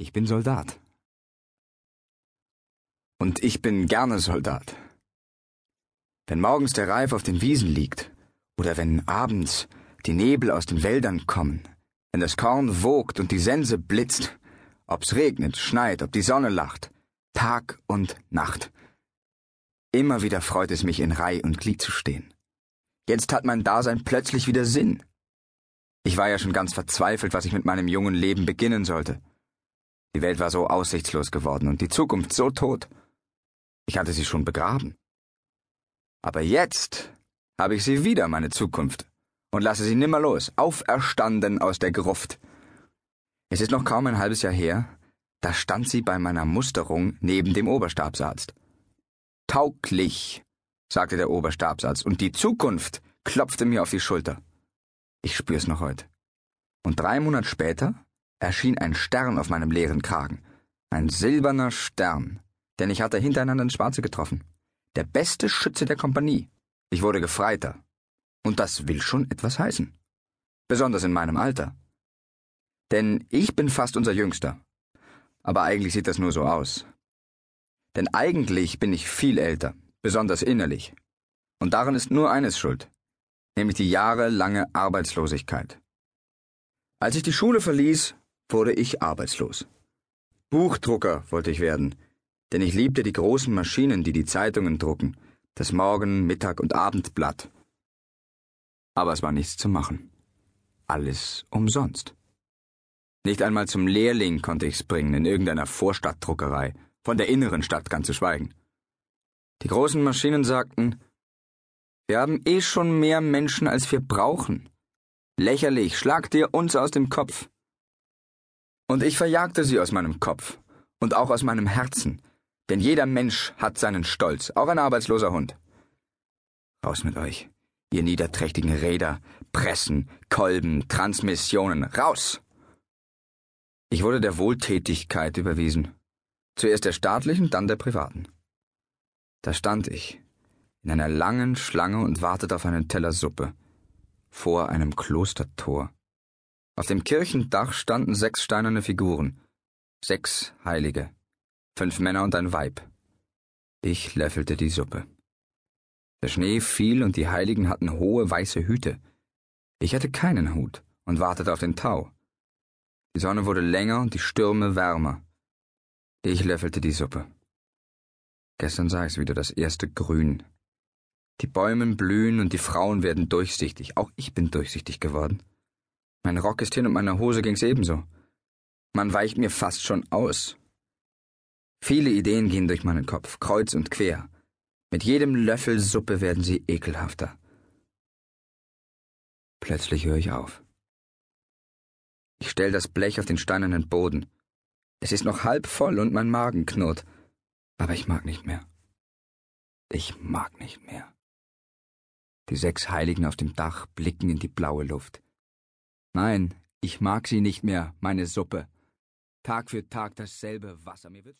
Ich bin Soldat. Und ich bin gerne Soldat. Wenn morgens der Reif auf den Wiesen liegt, oder wenn abends die Nebel aus den Wäldern kommen, wenn das Korn wogt und die Sense blitzt, ob's regnet, schneit, ob die Sonne lacht, Tag und Nacht. Immer wieder freut es mich, in Reih und Glied zu stehen. Jetzt hat mein Dasein plötzlich wieder Sinn. Ich war ja schon ganz verzweifelt, was ich mit meinem jungen Leben beginnen sollte. Die Welt war so aussichtslos geworden und die Zukunft so tot. Ich hatte sie schon begraben. Aber jetzt habe ich sie wieder, meine Zukunft, und lasse sie nimmer los, auferstanden aus der Gruft. Es ist noch kaum ein halbes Jahr her, da stand sie bei meiner Musterung neben dem Oberstabsarzt. Tauglich, sagte der Oberstabsarzt, und die Zukunft klopfte mir auf die Schulter. Ich spür's noch heute. Und drei Monate später erschien ein Stern auf meinem leeren Kragen. Ein silberner Stern, denn ich hatte hintereinander ins Schwarze getroffen. Der beste Schütze der Kompanie. Ich wurde Gefreiter. Und das will schon etwas heißen. Besonders in meinem Alter. Denn ich bin fast unser Jüngster. Aber eigentlich sieht das nur so aus. Denn eigentlich bin ich viel älter, besonders innerlich. Und daran ist nur eines schuld, nämlich die jahrelange Arbeitslosigkeit. Als ich die Schule verließ, wurde ich arbeitslos. Buchdrucker wollte ich werden, denn ich liebte die großen Maschinen, die die Zeitungen drucken, das Morgen-, Mittag- und Abendblatt. Aber es war nichts zu machen. Alles umsonst. Nicht einmal zum Lehrling konnte ich's bringen in irgendeiner Vorstadtdruckerei, von der inneren Stadt ganz zu schweigen. Die großen Maschinen sagten, wir haben eh schon mehr Menschen, als wir brauchen. Lächerlich, schlag dir uns aus dem Kopf. Und ich verjagte sie aus meinem Kopf und auch aus meinem Herzen, denn jeder Mensch hat seinen Stolz, auch ein arbeitsloser Hund. Raus mit euch, ihr niederträchtigen Räder, Pressen, Kolben, Transmissionen, raus! Ich wurde der Wohltätigkeit überwiesen. Zuerst der staatlichen, dann der privaten. Da stand ich, in einer langen Schlange und wartete auf einen Teller Suppe, vor einem Klostertor. Auf dem Kirchendach standen sechs steinerne Figuren, sechs Heilige, fünf Männer und ein Weib. Ich löffelte die Suppe. Der Schnee fiel und die Heiligen hatten hohe weiße Hüte. Ich hatte keinen Hut und wartete auf den Tau. Die Sonne wurde länger und die Stürme wärmer. Ich löffelte die Suppe. Gestern sah ich wieder das erste Grün. Die Bäume blühen und die Frauen werden durchsichtig. Auch ich bin durchsichtig geworden. Mein Rock ist hin und meiner Hose ging's ebenso. Man weicht mir fast schon aus. Viele Ideen gehen durch meinen Kopf, kreuz und quer. Mit jedem Löffel Suppe werden sie ekelhafter. Plötzlich höre ich auf. Ich stell das Blech auf den steinernen Boden. Es ist noch halb voll und mein Magen knurrt. Aber ich mag nicht mehr. Ich mag nicht mehr. Die sechs Heiligen auf dem Dach blicken in die blaue Luft. Nein, ich mag sie nicht mehr, meine Suppe. Tag für Tag dasselbe Wasser. Mir wird's